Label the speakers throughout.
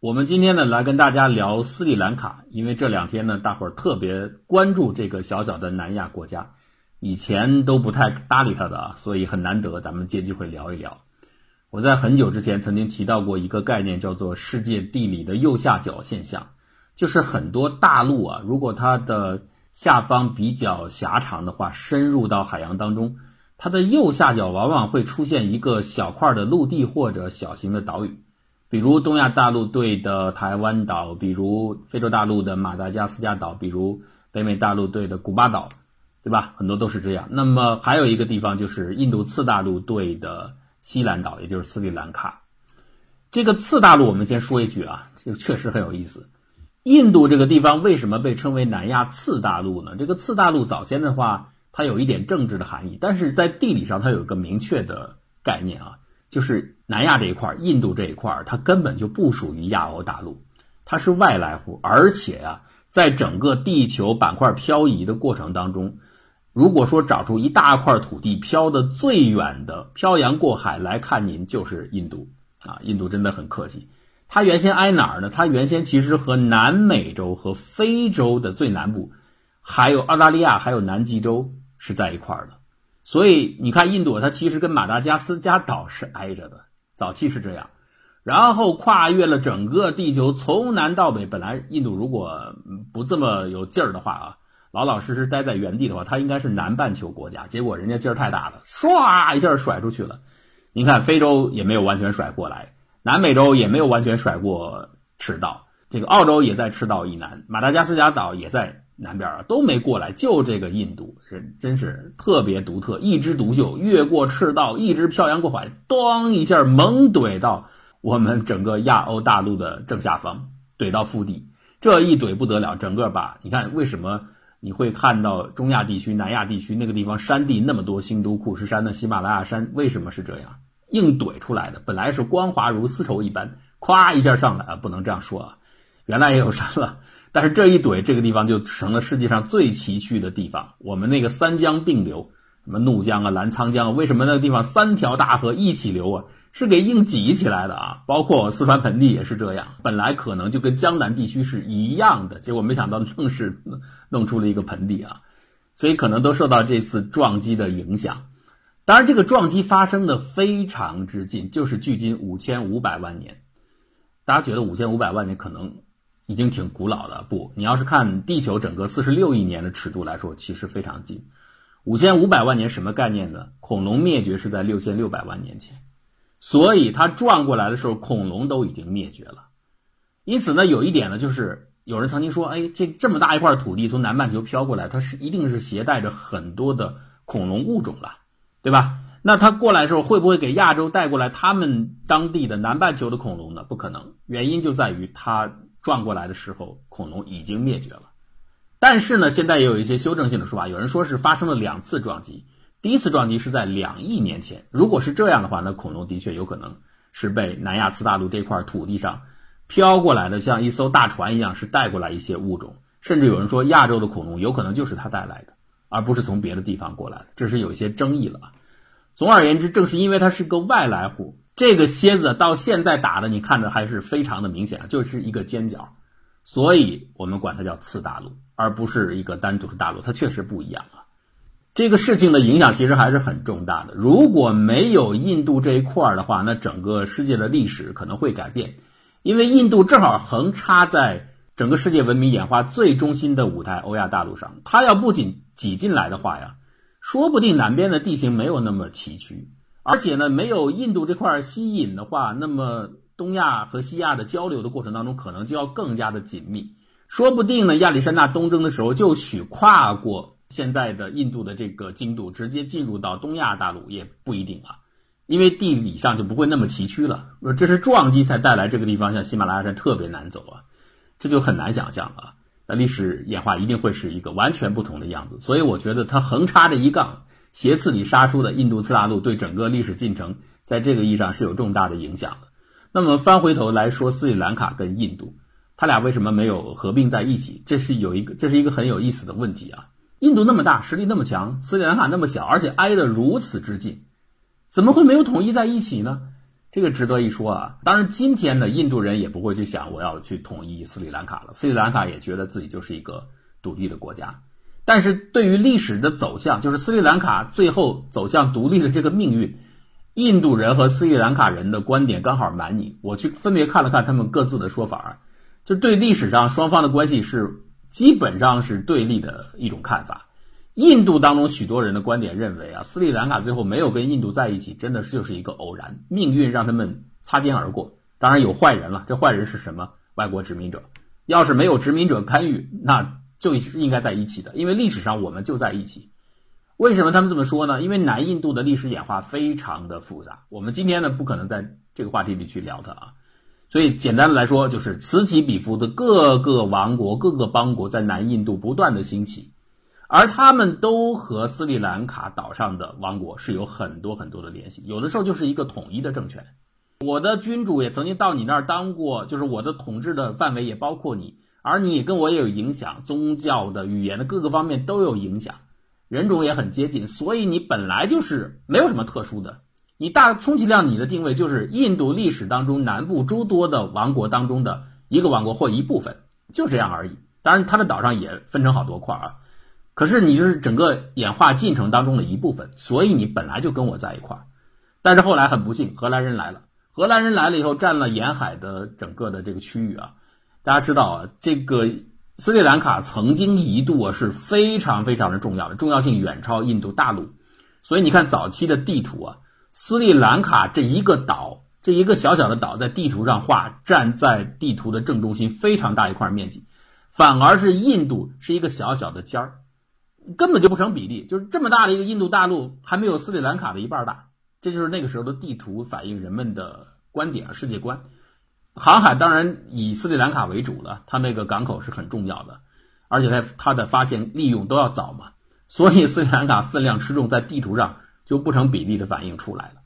Speaker 1: 我们今天呢来跟大家聊斯里兰卡，因为这两天呢大伙儿特别关注这个小小的南亚国家，以前都不太搭理他的啊，所以很难得咱们借机会聊一聊。我在很久之前曾经提到过一个概念，叫做世界地理的右下角现象，就是很多大陆啊，如果它的下方比较狭长的话，深入到海洋当中，它的右下角往往会出现一个小块的陆地或者小型的岛屿。比如东亚大陆对的台湾岛，比如非洲大陆的马达加斯加岛，比如北美大陆对的古巴岛，对吧？很多都是这样。那么还有一个地方就是印度次大陆对的西兰岛，也就是斯里兰卡。这个次大陆我们先说一句啊，这个确实很有意思。印度这个地方为什么被称为南亚次大陆呢？这个次大陆早先的话，它有一点政治的含义，但是在地理上它有一个明确的概念啊。就是南亚这一块，印度这一块，它根本就不属于亚欧大陆，它是外来户。而且啊，在整个地球板块漂移的过程当中，如果说找出一大块土地漂的最远的，漂洋过海来看您，就是印度啊。印度真的很客气，它原先挨哪儿呢？它原先其实和南美洲和非洲的最南部，还有澳大利亚，还有南极洲是在一块儿的。所以你看，印度它其实跟马达加斯加岛是挨着的，早期是这样，然后跨越了整个地球，从南到北。本来印度如果不这么有劲儿的话啊，老老实实待在原地的话，它应该是南半球国家。结果人家劲儿太大了，唰一下甩出去了。你看非洲也没有完全甩过来，南美洲也没有完全甩过赤道，这个澳洲也在赤道以南，马达加斯加岛也在。南边啊都没过来，就这个印度人真是特别独特，一枝独秀，越过赤道，一直漂洋过海，咣一下猛怼到我们整个亚欧大陆的正下方，怼到腹地。这一怼不得了，整个把你看为什么你会看到中亚地区、南亚地区那个地方山地那么多，新都库什山的喜马拉雅山为什么是这样硬怼出来的？本来是光滑如丝绸一般，咵一下上来啊，不能这样说啊，原来也有山了。但是这一怼，这个地方就成了世界上最崎岖的地方。我们那个三江并流，什么怒江啊、澜沧江啊，为什么那个地方三条大河一起流啊？是给硬挤起来的啊！包括四川盆地也是这样，本来可能就跟江南地区是一样的，结果没想到正是弄出了一个盆地啊！所以可能都受到这次撞击的影响。当然，这个撞击发生的非常之近，就是距今五千五百万年。大家觉得五千五百万年可能？已经挺古老了。不，你要是看地球整个四十六亿年的尺度来说，其实非常近。五千五百万年什么概念呢？恐龙灭绝是在六千六百万年前，所以它转过来的时候，恐龙都已经灭绝了。因此呢，有一点呢，就是有人曾经说，哎，这这么大一块土地从南半球飘过来，它是一定是携带着很多的恐龙物种了，对吧？那它过来的时候，会不会给亚洲带过来他们当地的南半球的恐龙呢？不可能，原因就在于它。撞过来的时候，恐龙已经灭绝了。但是呢，现在也有一些修正性的说法，有人说是发生了两次撞击。第一次撞击是在两亿年前，如果是这样的话，那恐龙的确有可能是被南亚次大陆这块土地上飘过来的，像一艘大船一样，是带过来一些物种。甚至有人说，亚洲的恐龙有可能就是它带来的，而不是从别的地方过来的，这是有一些争议了。总而言之，正是因为它是个外来户。这个蝎子到现在打的，你看着还是非常的明显，就是一个尖角，所以我们管它叫次大陆，而不是一个单独的大陆，它确实不一样啊。这个事情的影响其实还是很重大的。如果没有印度这一块儿的话，那整个世界的历史可能会改变，因为印度正好横插在整个世界文明演化最中心的舞台——欧亚大陆上，它要不仅挤进来的话呀，说不定南边的地形没有那么崎岖。而且呢，没有印度这块吸引的话，那么东亚和西亚的交流的过程当中，可能就要更加的紧密。说不定呢，亚历山大东征的时候，就许跨过现在的印度的这个经度，直接进入到东亚大陆也不一定啊，因为地理上就不会那么崎岖了。这是撞击才带来这个地方像喜马拉雅山特别难走啊，这就很难想象啊。那历史演化一定会是一个完全不同的样子，所以我觉得它横插着一杠。斜刺里杀出的印度次大陆对整个历史进程，在这个意义上是有重大的影响的。那么翻回头来说，斯里兰卡跟印度，他俩为什么没有合并在一起？这是有一个，这是一个很有意思的问题啊。印度那么大，实力那么强，斯里兰卡那么小，而且挨得如此之近，怎么会没有统一在一起呢？这个值得一说啊。当然，今天呢，印度人也不会去想我要去统一斯里兰卡了，斯里兰卡也觉得自己就是一个独立的国家。但是对于历史的走向，就是斯里兰卡最后走向独立的这个命运，印度人和斯里兰卡人的观点刚好蛮拧。我去分别看了看他们各自的说法，就对历史上双方的关系是基本上是对立的一种看法。印度当中许多人的观点认为啊，斯里兰卡最后没有跟印度在一起，真的是就是一个偶然，命运让他们擦肩而过。当然有坏人了，这坏人是什么？外国殖民者。要是没有殖民者干预，那。就是应该在一起的，因为历史上我们就在一起。为什么他们这么说呢？因为南印度的历史演化非常的复杂，我们今天呢不可能在这个话题里去聊它啊。所以简单的来说，就是此起彼伏的各个王国、各个邦国在南印度不断的兴起，而他们都和斯里兰卡岛上的王国是有很多很多的联系，有的时候就是一个统一的政权。我的君主也曾经到你那儿当过，就是我的统治的范围也包括你。而你跟我也有影响，宗教的、语言的各个方面都有影响，人种也很接近，所以你本来就是没有什么特殊的。你大充其量你的定位就是印度历史当中南部诸多的王国当中的一个王国或一部分，就这样而已。当然，它的岛上也分成好多块啊，可是你就是整个演化进程当中的一部分，所以你本来就跟我在一块儿。但是后来很不幸，荷兰人来了，荷兰人来了以后占了沿海的整个的这个区域啊。大家知道啊，这个斯里兰卡曾经一度啊是非常非常的重要的，重要性远超印度大陆。所以你看早期的地图啊，斯里兰卡这一个岛，这一个小小的岛在地图上画，站在地图的正中心，非常大一块面积。反而是印度是一个小小的尖儿，根本就不成比例。就是这么大的一个印度大陆，还没有斯里兰卡的一半大。这就是那个时候的地图反映人们的观点啊，世界观。航海当然以斯里兰卡为主了，它那个港口是很重要的，而且它它的发现利用都要早嘛，所以斯里兰卡分量吃重，在地图上就不成比例的反映出来了。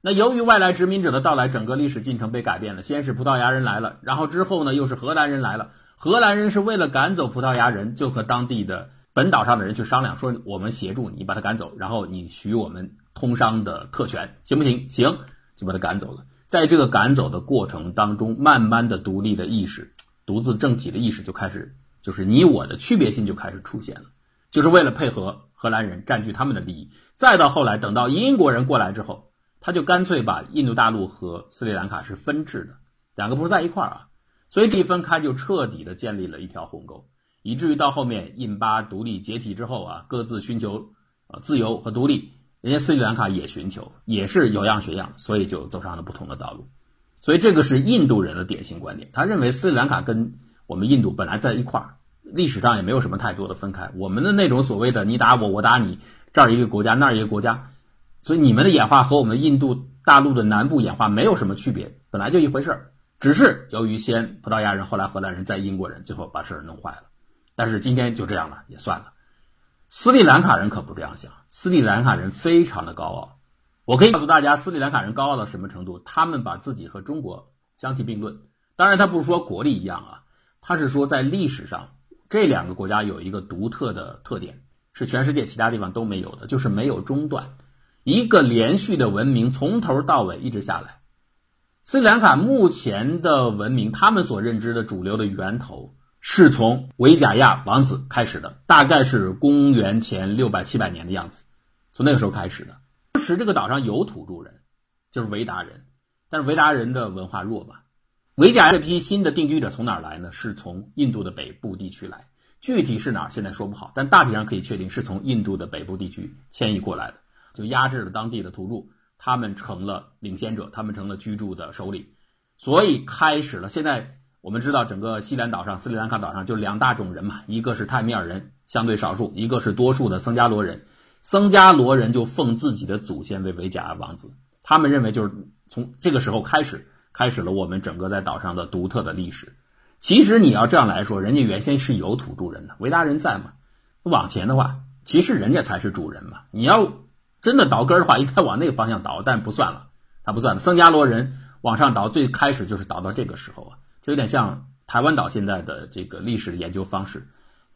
Speaker 1: 那由于外来殖民者的到来，整个历史进程被改变了。先是葡萄牙人来了，然后之后呢又是荷兰人来了。荷兰人是为了赶走葡萄牙人，就和当地的本岛上的人去商量，说我们协助你把他赶走，然后你许我们通商的特权，行不行？行，就把他赶走了。在这个赶走的过程当中，慢慢的独立的意识、独自政体的意识就开始，就是你我的区别性就开始出现了，就是为了配合荷兰人占据他们的利益。再到后来，等到英国人过来之后，他就干脆把印度大陆和斯里兰卡是分治的，两个不是在一块儿啊，所以这一分开就彻底的建立了一条鸿沟，以至于到后面印巴独立解体之后啊，各自寻求呃自由和独立。人家斯里兰卡也寻求，也是有样学样，所以就走上了不同的道路。所以这个是印度人的典型观点，他认为斯里兰卡跟我们印度本来在一块儿，历史上也没有什么太多的分开。我们的那种所谓的你打我，我打你，这儿一个国家，那儿一个国家，所以你们的演化和我们印度大陆的南部演化没有什么区别，本来就一回事儿。只是由于先葡萄牙人，后来荷兰人，再英国人，最后把事儿弄坏了。但是今天就这样了，也算了。斯里兰卡人可不这样想，斯里兰卡人非常的高傲。我可以告诉大家，斯里兰卡人高傲到什么程度？他们把自己和中国相提并论。当然，他不是说国力一样啊，他是说在历史上，这两个国家有一个独特的特点，是全世界其他地方都没有的，就是没有中断，一个连续的文明从头到尾一直下来。斯里兰卡目前的文明，他们所认知的主流的源头。是从维贾亚王子开始的，大概是公元前六百七百年的样子，从那个时候开始的。当时这个岛上有土著人，就是维达人，但是维达人的文化弱吧。维贾亚这批新的定居者从哪儿来呢？是从印度的北部地区来，具体是哪儿现在说不好，但大体上可以确定是从印度的北部地区迁移过来的，就压制了当地的土著，他们成了领先者，他们成了居住的首领，所以开始了现在。我们知道，整个西兰岛上、斯里兰卡岛上就两大种人嘛，一个是泰米尔人，相对少数；一个是多数的僧伽罗人。僧伽罗人就奉自己的祖先为维贾王子，他们认为就是从这个时候开始，开始了我们整个在岛上的独特的历史。其实你要这样来说，人家原先是有土著人的，维达人在嘛。往前的话，其实人家才是主人嘛。你要真的倒根的话，应该往那个方向倒，但不算了，他不算了。僧伽罗人往上倒，最开始就是倒到这个时候啊。有点像台湾岛现在的这个历史的研究方式。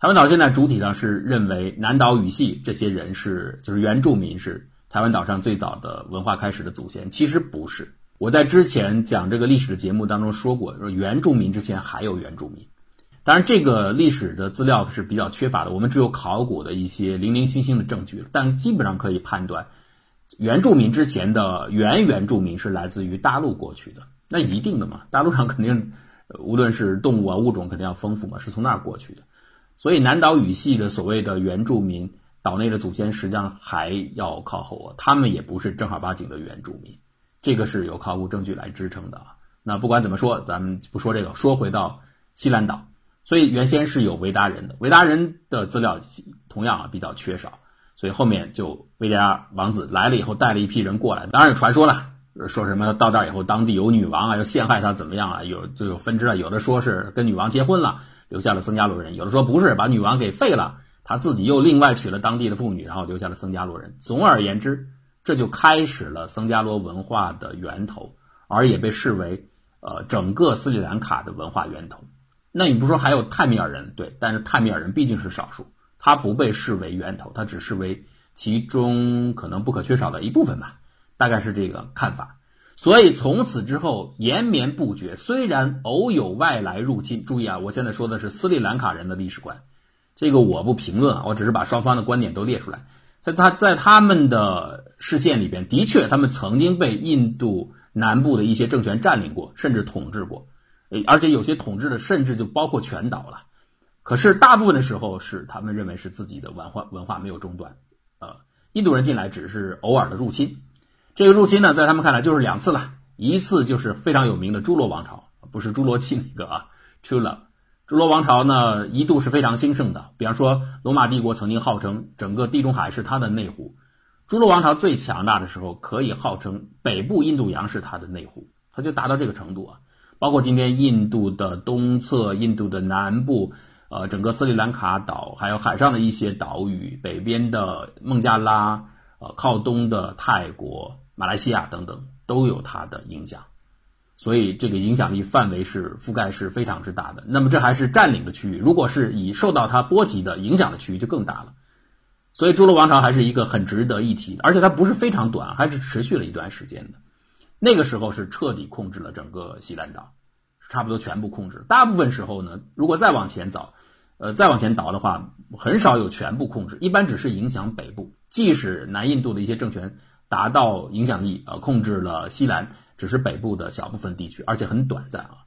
Speaker 1: 台湾岛现在主体上是认为南岛语系这些人是就是原住民是台湾岛上最早的文化开始的祖先，其实不是。我在之前讲这个历史的节目当中说过，说原住民之前还有原住民。当然，这个历史的资料是比较缺乏的，我们只有考古的一些零零星星的证据，但基本上可以判断，原住民之前的原原住民是来自于大陆过去的，那一定的嘛，大陆上肯定，无论是动物啊物种肯定要丰富嘛，是从那儿过去的，所以南岛语系的所谓的原住民岛内的祖先实际上还要靠后啊，他们也不是正儿八经的原住民，这个是有考古证据来支撑的啊。那不管怎么说，咱们不说这个，说回到西兰岛。所以原先是有维达人的，维达人的资料同样啊比较缺少，所以后面就维达王子来了以后带了一批人过来，当然有传说了，说什么到这儿以后当地有女王啊，要陷害他怎么样啊，有就有分支啊，有的说是跟女王结婚了，留下了僧伽罗人，有的说不是，把女王给废了，他自己又另外娶了当地的妇女，然后留下了僧伽罗人。总而言之，这就开始了僧伽罗文化的源头，而也被视为呃整个斯里兰卡的文化源头。那你不说还有泰米尔人对，但是泰米尔人毕竟是少数，他不被视为源头，他只视为其中可能不可缺少的一部分吧，大概是这个看法。所以从此之后延绵不绝，虽然偶有外来入侵，注意啊，我现在说的是斯里兰卡人的历史观，这个我不评论啊，我只是把双方的观点都列出来。在他在他们的视线里边，的确他们曾经被印度南部的一些政权占领过，甚至统治过。而且有些统治的甚至就包括全岛了，可是大部分的时候是他们认为是自己的文化文化没有中断，呃，印度人进来只是偶尔的入侵，这个入侵呢，在他们看来就是两次了，一次就是非常有名的朱罗王朝，不是朱罗七那个啊，Chula，朱罗王朝呢一度是非常兴盛的，比方说罗马帝国曾经号称整个地中海是它的内湖，朱罗王朝最强大的时候可以号称北部印度洋是它的内湖，它就达到这个程度啊。包括今天印度的东侧、印度的南部，呃，整个斯里兰卡岛，还有海上的一些岛屿，北边的孟加拉，呃，靠东的泰国、马来西亚等等，都有它的影响。所以这个影响力范围是覆盖是非常之大的。那么这还是占领的区域，如果是以受到它波及的影响的区域就更大了。所以朱罗王朝还是一个很值得一提的，而且它不是非常短，还是持续了一段时间的。那个时候是彻底控制了整个西兰岛，差不多全部控制。大部分时候呢，如果再往前走，呃，再往前倒的话，很少有全部控制，一般只是影响北部。即使南印度的一些政权达到影响力，呃，控制了西兰，只是北部的小部分地区，而且很短暂啊。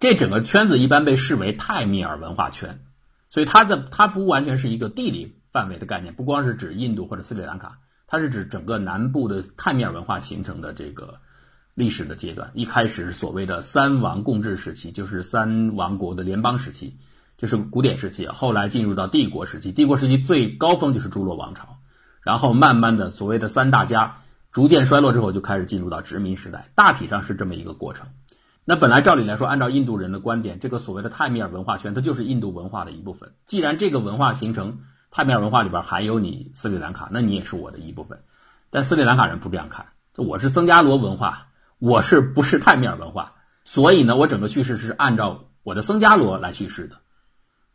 Speaker 1: 这整个圈子一般被视为泰米尔文化圈，所以它的它不完全是一个地理范围的概念，不光是指印度或者斯里兰卡，它是指整个南部的泰米尔文化形成的这个。历史的阶段，一开始是所谓的三王共治时期，就是三王国的联邦时期，就是古典时期。后来进入到帝国时期，帝国时期最高峰就是朱罗王朝，然后慢慢的所谓的三大家逐渐衰落之后，就开始进入到殖民时代，大体上是这么一个过程。那本来照理来说，按照印度人的观点，这个所谓的泰米尔文化圈，它就是印度文化的一部分。既然这个文化形成，泰米尔文化里边含有你斯里兰卡，那你也是我的一部分。但斯里兰卡人不这样看，我是僧伽罗文化。我是不是泰米尔文化？所以呢，我整个叙事是按照我的僧伽罗来叙事的。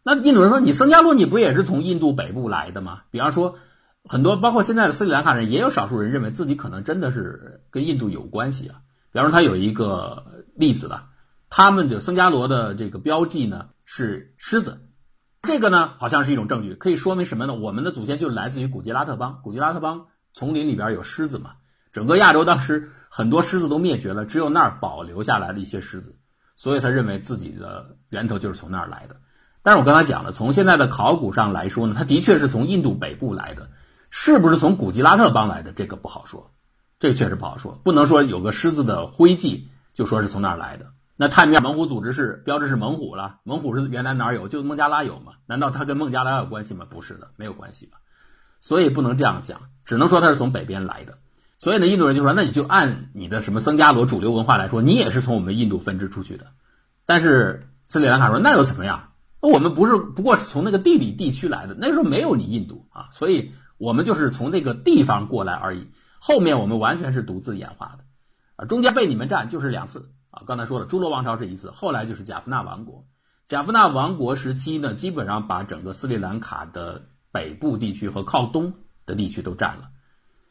Speaker 1: 那印度人说：“你僧伽罗，你不也是从印度北部来的吗？”比方说，很多包括现在的斯里兰卡人，也有少数人认为自己可能真的是跟印度有关系啊。比方说，他有一个例子了，他们的僧伽罗的这个标记呢是狮子，这个呢好像是一种证据，可以说明什么呢？我们的祖先就来自于古吉拉特邦，古吉拉特邦丛林里边有狮子嘛，整个亚洲当时。很多狮子都灭绝了，只有那儿保留下来了一些狮子，所以他认为自己的源头就是从那儿来的。但是我刚才讲了，从现在的考古上来说呢，它的确是从印度北部来的，是不是从古吉拉特邦来的，这个不好说，这个确实不好说，不能说有个狮子的徽记就说是从那儿来的。那泰米尔猛虎组织是标志是猛虎了，猛虎是原来哪儿有？就孟加拉有吗？难道它跟孟加拉有关系吗？不是的，没有关系吧？所以不能这样讲，只能说它是从北边来的。所以呢，印度人就说：“那你就按你的什么僧伽罗主流文化来说，你也是从我们印度分支出去的。”但是斯里兰卡说：“那又怎么样？我们不是不过是从那个地理地区来的，那时候没有你印度啊，所以我们就是从那个地方过来而已。后面我们完全是独自演化的，啊，中间被你们占就是两次啊。刚才说了，朱罗王朝是一次，后来就是贾夫纳王国。贾夫纳王国时期呢，基本上把整个斯里兰卡的北部地区和靠东的地区都占了。”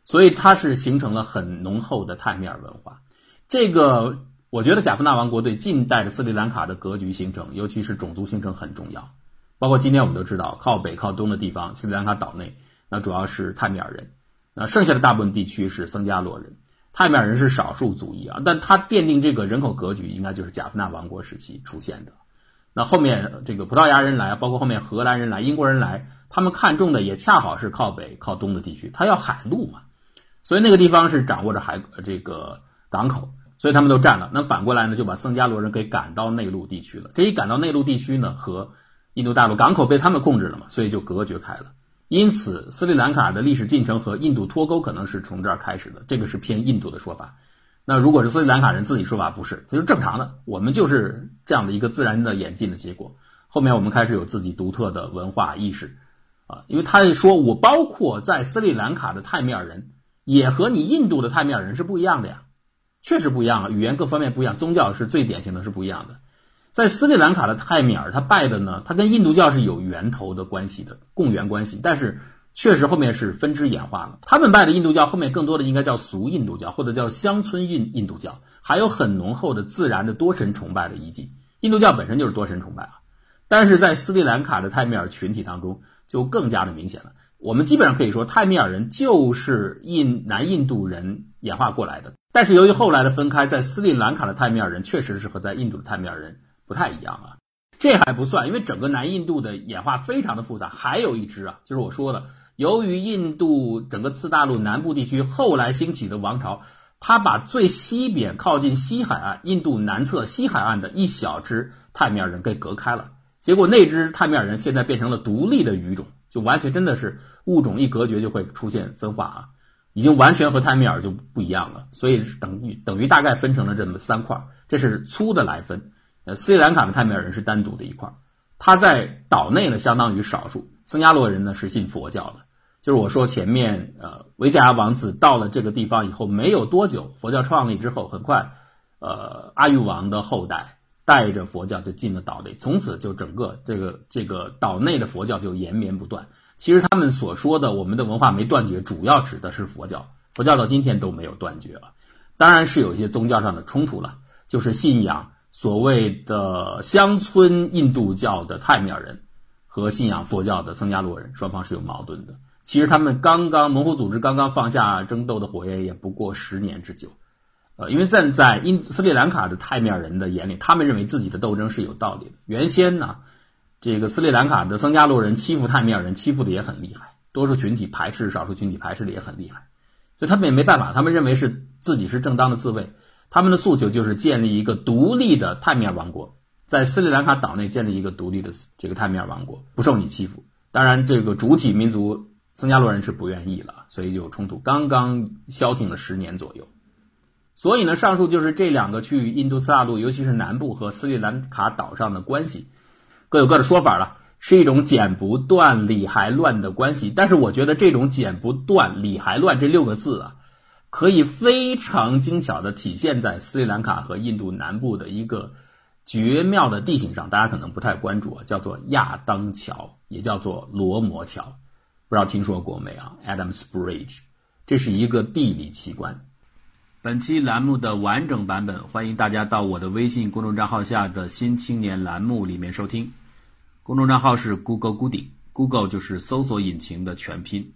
Speaker 1: 所以它是形成了很浓厚的泰米尔文化，这个我觉得贾夫纳王国对近代的斯里兰卡的格局形成，尤其是种族形成很重要。包括今天我们都知道，靠北靠东的地方，斯里兰卡岛内那主要是泰米尔人，那剩下的大部分地区是僧伽罗人。泰米尔人是少数族裔啊，但他奠定这个人口格局，应该就是贾夫纳王国时期出现的。那后面这个葡萄牙人来，包括后面荷兰人来、英国人来，他们看中的也恰好是靠北靠东的地区，他要海路嘛，所以那个地方是掌握着海这个港口，所以他们都占了。那反过来呢，就把僧伽罗人给赶到内陆地区了。这一赶到内陆地区呢，和印度大陆港口被他们控制了嘛，所以就隔绝开了。因此，斯里兰卡的历史进程和印度脱钩可能是从这儿开始的，这个是偏印度的说法。那如果是斯里兰卡人自己说法，不是，这是正常的。我们就是这样的一个自然的演进的结果。后面我们开始有自己独特的文化意识，啊，因为他说我包括在斯里兰卡的泰米尔人，也和你印度的泰米尔人是不一样的呀，确实不一样啊，语言各方面不一样，宗教是最典型的是不一样的。在斯里兰卡的泰米尔，他拜的呢，他跟印度教是有源头的关系的，共源关系。但是确实后面是分支演化了，他们拜的印度教后面更多的应该叫俗印度教或者叫乡村印印度教，还有很浓厚的自然的多神崇拜的遗迹。印度教本身就是多神崇拜啊，但是在斯里兰卡的泰米尔群体当中就更加的明显了。我们基本上可以说，泰米尔人就是印南印度人演化过来的，但是由于后来的分开，在斯里兰卡的泰米尔人确实是和在印度的泰米尔人。不太一样啊，这还不算，因为整个南印度的演化非常的复杂。还有一支啊，就是我说的，由于印度整个次大陆南部地区后来兴起的王朝，他把最西边靠近西海岸、印度南侧西海岸的一小支泰米尔人给隔开了。结果那支泰米尔人现在变成了独立的语种，就完全真的是物种一隔绝就会出现分化啊，已经完全和泰米尔就不一样了。所以等于等于大概分成了这么三块，这是粗的来分。呃，斯里兰卡的泰米尔人是单独的一块儿，他在岛内呢相当于少数。僧伽罗人呢是信佛教的，就是我说前面，呃，维加王子到了这个地方以后没有多久，佛教创立之后，很快，呃，阿育王的后代带着佛教就进了岛内，从此就整个这个这个岛内的佛教就延绵不断。其实他们所说的我们的文化没断绝，主要指的是佛教，佛教到今天都没有断绝啊。当然是有一些宗教上的冲突了，就是信仰。所谓的乡村印度教的泰米尔人和信仰佛教的僧伽罗人，双方是有矛盾的。其实他们刚刚蒙古组织刚刚放下争斗的火焰，也不过十年之久。呃，因为站在因斯里兰卡的泰米尔人的眼里，他们认为自己的斗争是有道理的。原先呢，这个斯里兰卡的僧伽罗人欺负泰米尔人，欺负的也很厉害，多数群体排斥少数群体，排斥的也很厉害，所以他们也没办法，他们认为是自己是正当的自卫。他们的诉求就是建立一个独立的泰米尔王国，在斯里兰卡岛内建立一个独立的这个泰米尔王国，不受你欺负。当然，这个主体民族僧伽罗人是不愿意了，所以就有冲突。刚刚消停了十年左右。所以呢，上述就是这两个区域印度次大陆，尤其是南部和斯里兰卡岛上的关系，各有各的说法了，是一种剪不断理还乱的关系。但是我觉得这种剪不断理还乱这六个字啊。可以非常精巧地体现在斯里兰卡和印度南部的一个绝妙的地形上，大家可能不太关注啊，叫做亚当桥，也叫做罗摩桥，不知道听说过没啊？Adams Bridge，这是一个地理奇观。本期栏目的完整版本，欢迎大家到我的微信公众账号下的新青年栏目里面收听。公众账号是 Google Gooding，Google 就是搜索引擎的全拼。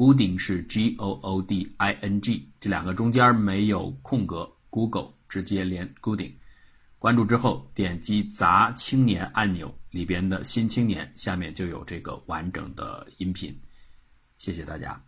Speaker 1: Gooding 是 G O O D I N G，这两个中间没有空格，Google 直接连 Gooding。关注之后，点击“砸青年”按钮里边的新青年，下面就有这个完整的音频。谢谢大家。